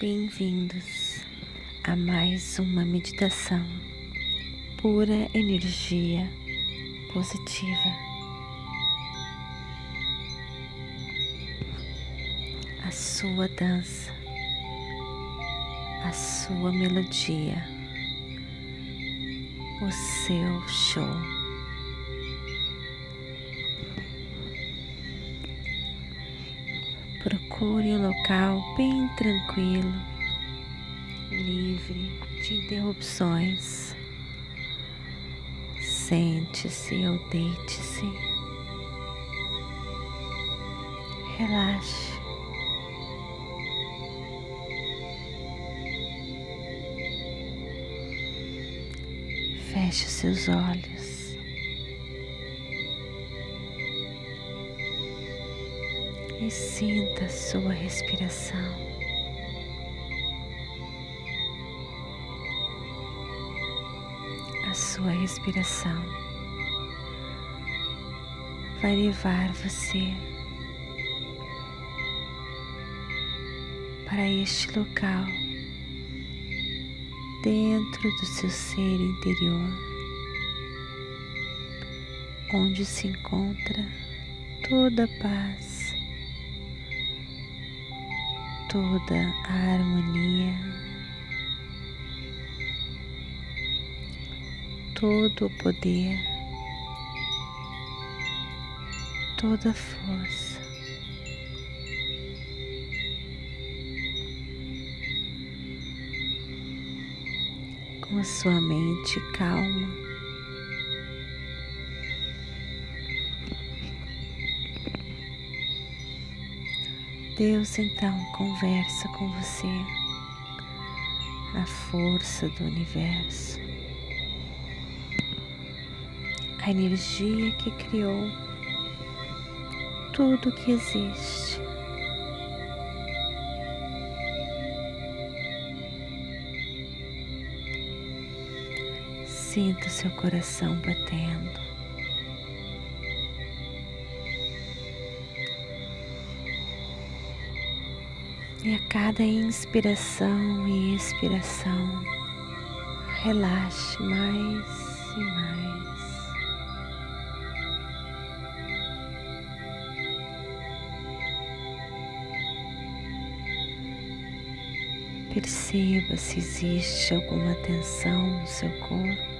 Bem-vindos a mais uma meditação pura energia positiva. A sua dança, a sua melodia, o seu show. Procure um local bem tranquilo, livre de interrupções. Sente-se ou deite-se. Relaxe. Feche seus olhos. E sinta a sua respiração. A sua respiração vai levar você para este local dentro do seu ser interior, onde se encontra toda a paz toda a harmonia, todo o poder, toda a força. Com a sua mente calma. Deus então conversa com você, a força do universo, a energia que criou tudo que existe. Sinta o seu coração batendo. E a cada inspiração e expiração, relaxe mais e mais. Perceba se existe alguma tensão no seu corpo.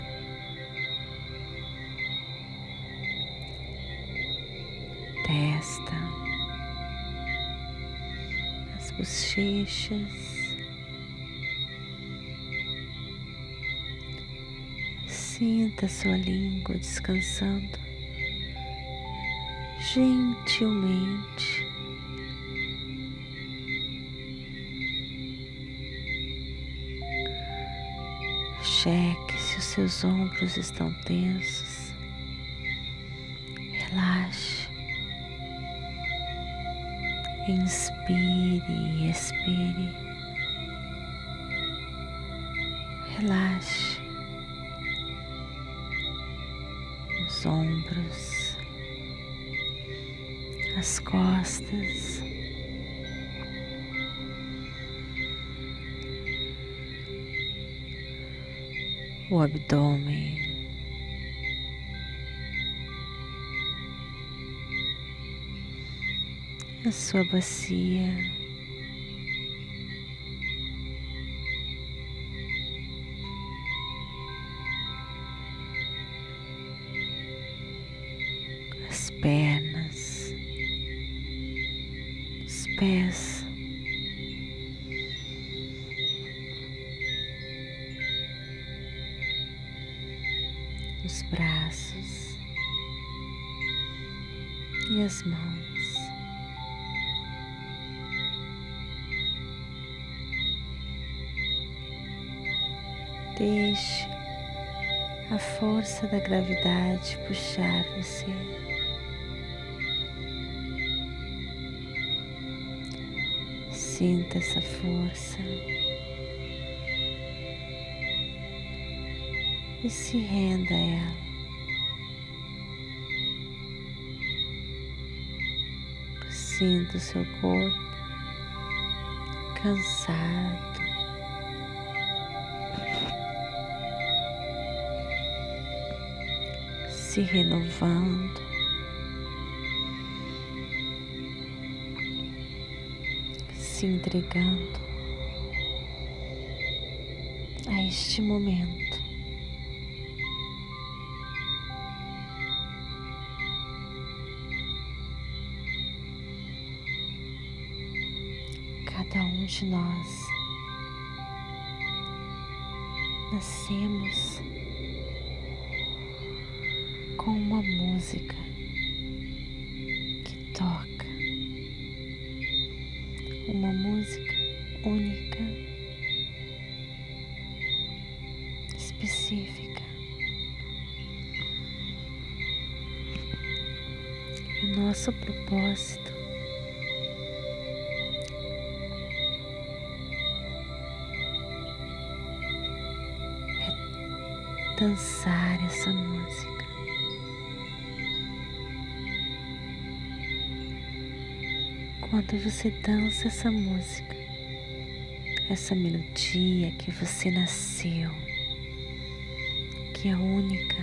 Bochechas. Sinta sua língua descansando gentilmente. Cheque se os seus ombros estão tensos. Inspire e expire. Relaxe os ombros, as costas. O abdômen. A sua bacia. As pernas, os pés. Os braços e as mãos. Deixe a força da gravidade puxar você. Sinta essa força e se renda a ela. Sinta o seu corpo cansado. Se renovando, se entregando a este momento. Cada um de nós nascemos com uma música que toca, uma música única, específica. E o nosso propósito é dançar essa música. Quando você dança essa música, essa melodia que você nasceu, que é única,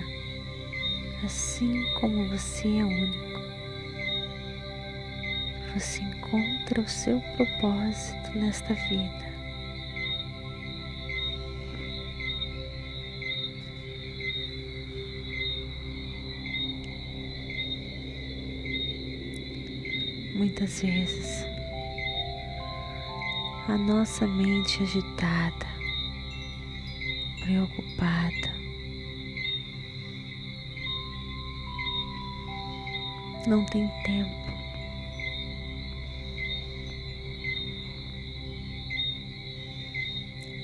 assim como você é único, você encontra o seu propósito nesta vida. Muitas vezes a nossa mente agitada, preocupada, não tem tempo.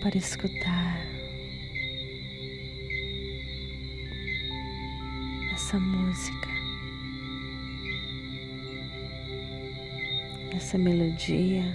Para escutar essa música, essa melodia.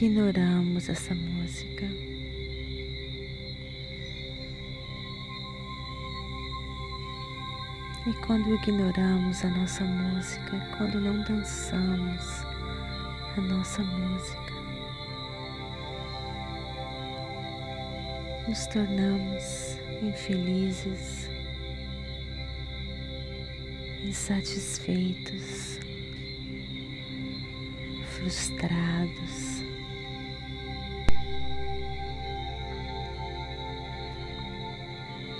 ignoramos essa música. E quando ignoramos a nossa música, quando não dançamos a nossa música, nos tornamos infelizes, insatisfeitos, frustrados.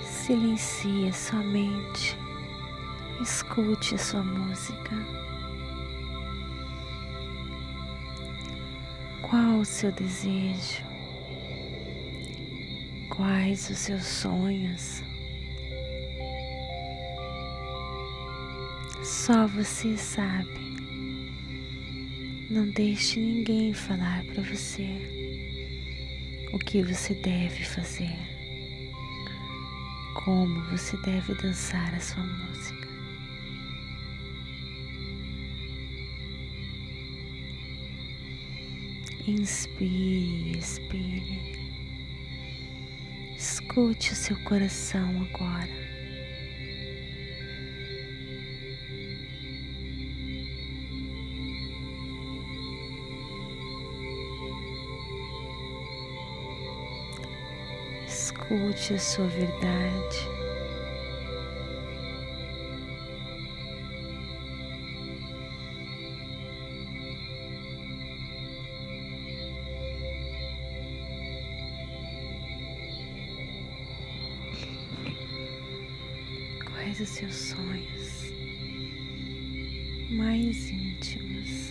Silencie sua mente, escute sua música. Qual o seu desejo? Quais os seus sonhos? Só você sabe. Não deixe ninguém falar para você o que você deve fazer como você deve dançar a sua música. Inspire expire. Escute o seu coração agora. Escute a sua verdade. os seus sonhos mais íntimos.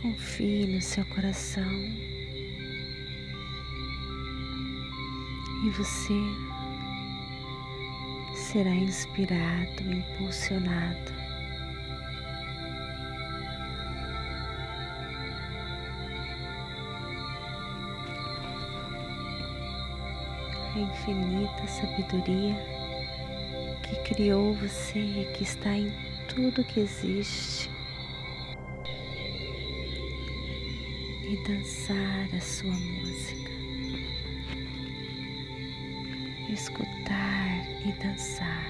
confie no seu coração. E você será inspirado, impulsionado. A infinita sabedoria que criou você e que está em tudo que existe. E dançar a sua música, escutar e dançar,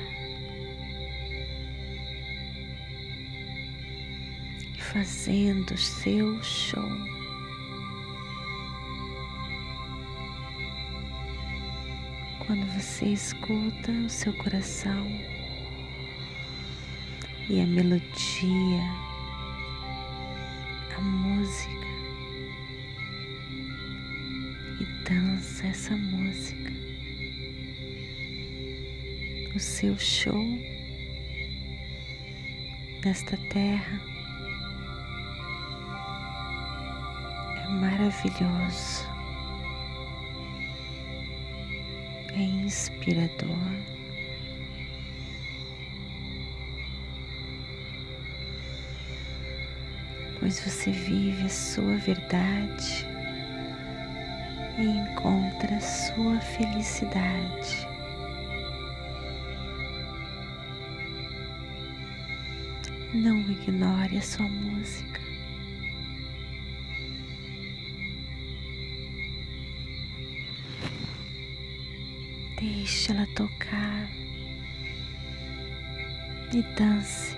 fazendo seu show. quando você escuta o seu coração e a melodia, a música e dança essa música. O seu show nesta terra é maravilhoso. é inspirador. Pois você vive a sua verdade e encontra a sua felicidade. Não ignore a sua música. Deixe ela tocar e dance.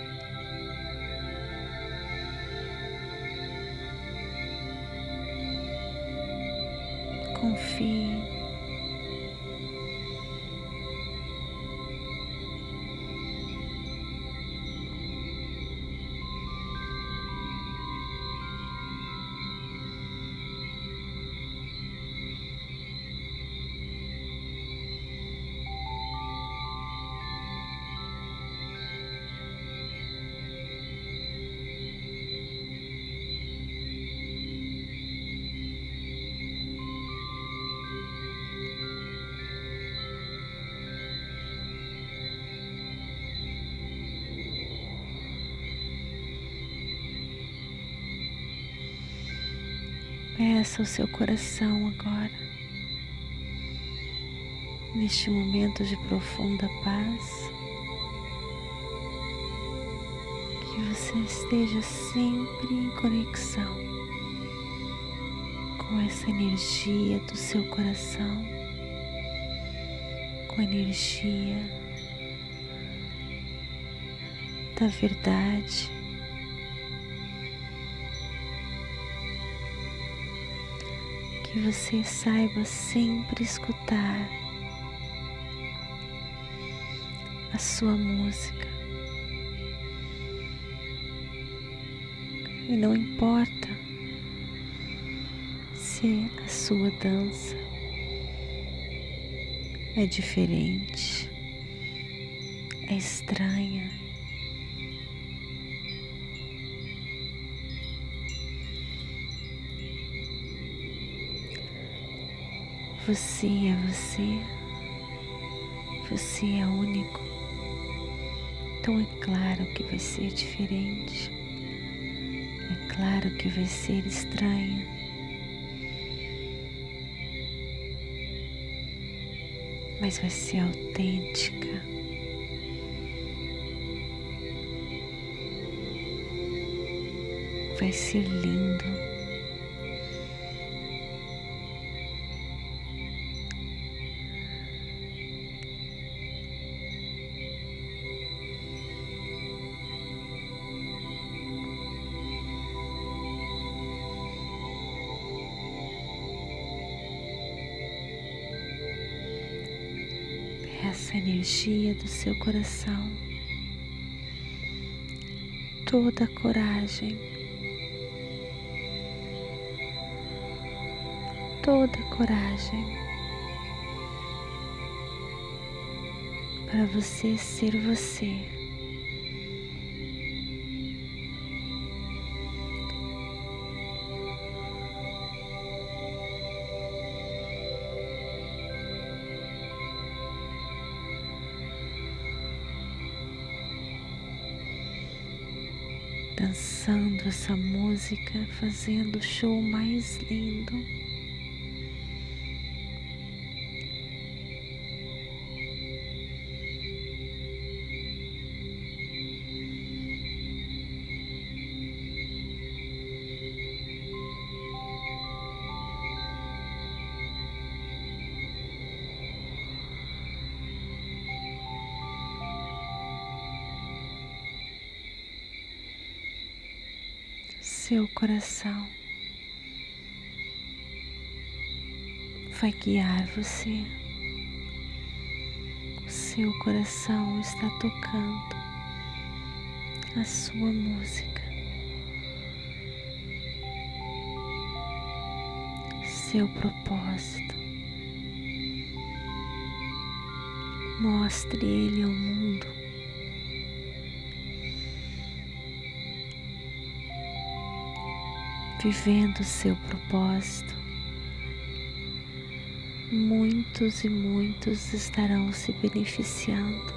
Confie. Peça ao seu coração agora, neste momento de profunda paz, que você esteja sempre em conexão com essa energia do seu coração, com a energia da verdade que você saiba sempre escutar a sua música. E não importa se a sua dança é diferente, é estranha, Você é você, você é único. Então é claro que vai ser diferente, é claro que vai ser estranha. Mas vai ser autêntica. Vai ser lindo. Energia do seu coração, toda a coragem, toda a coragem. Para você ser você. Dançando essa música, fazendo o show mais lindo. Seu coração vai guiar você. O seu coração está tocando a sua música. Seu propósito. Mostre ele ao mundo vivendo o seu propósito, muitos e muitos estarão se beneficiando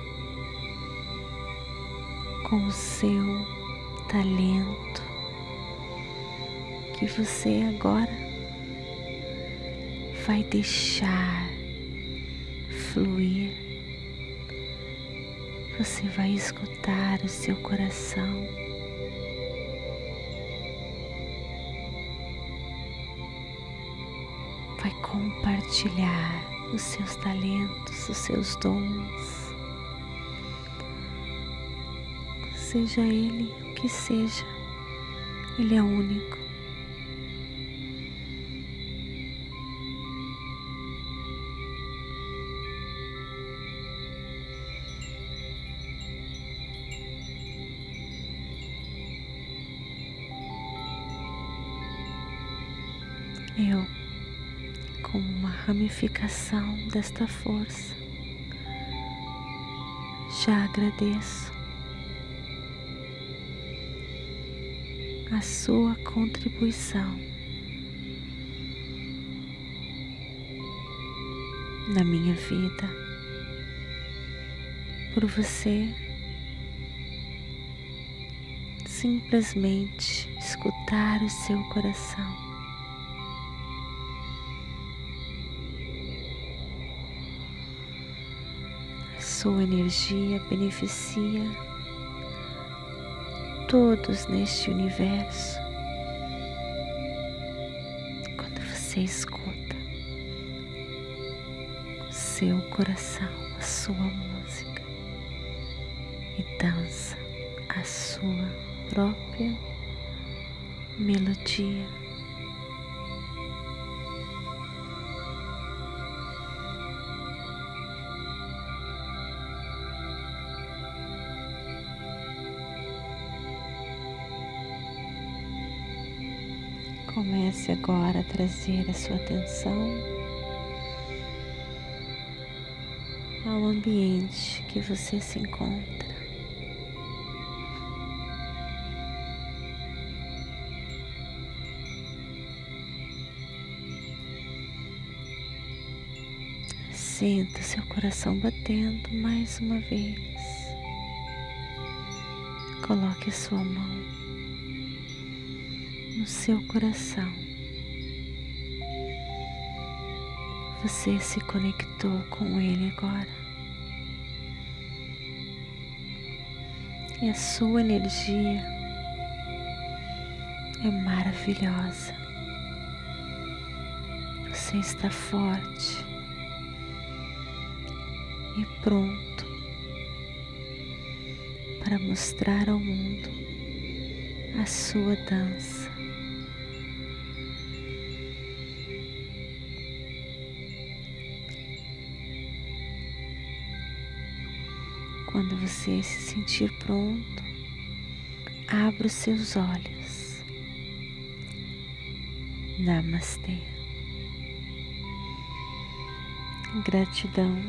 com o seu talento que você agora vai deixar fluir. Você vai escutar o seu coração compartilhar os seus talentos, os seus dons. Seja ele o que seja, ele é único. Ramificação desta força. Já agradeço a sua contribuição na minha vida, por você simplesmente escutar o seu coração. Sua energia beneficia todos neste universo. Quando você escuta seu coração, a sua música e dança a sua própria melodia. Comece agora a trazer a sua atenção ao ambiente que você se encontra. Sinta seu coração batendo mais uma vez. Coloque a sua mão no seu coração. Você se conectou com Ele agora. E a sua energia é maravilhosa. Você está forte e pronto para mostrar ao mundo a sua dança. Quando você se sentir pronto, abra os seus olhos. Namastê. Gratidão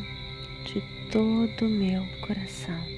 de todo o meu coração.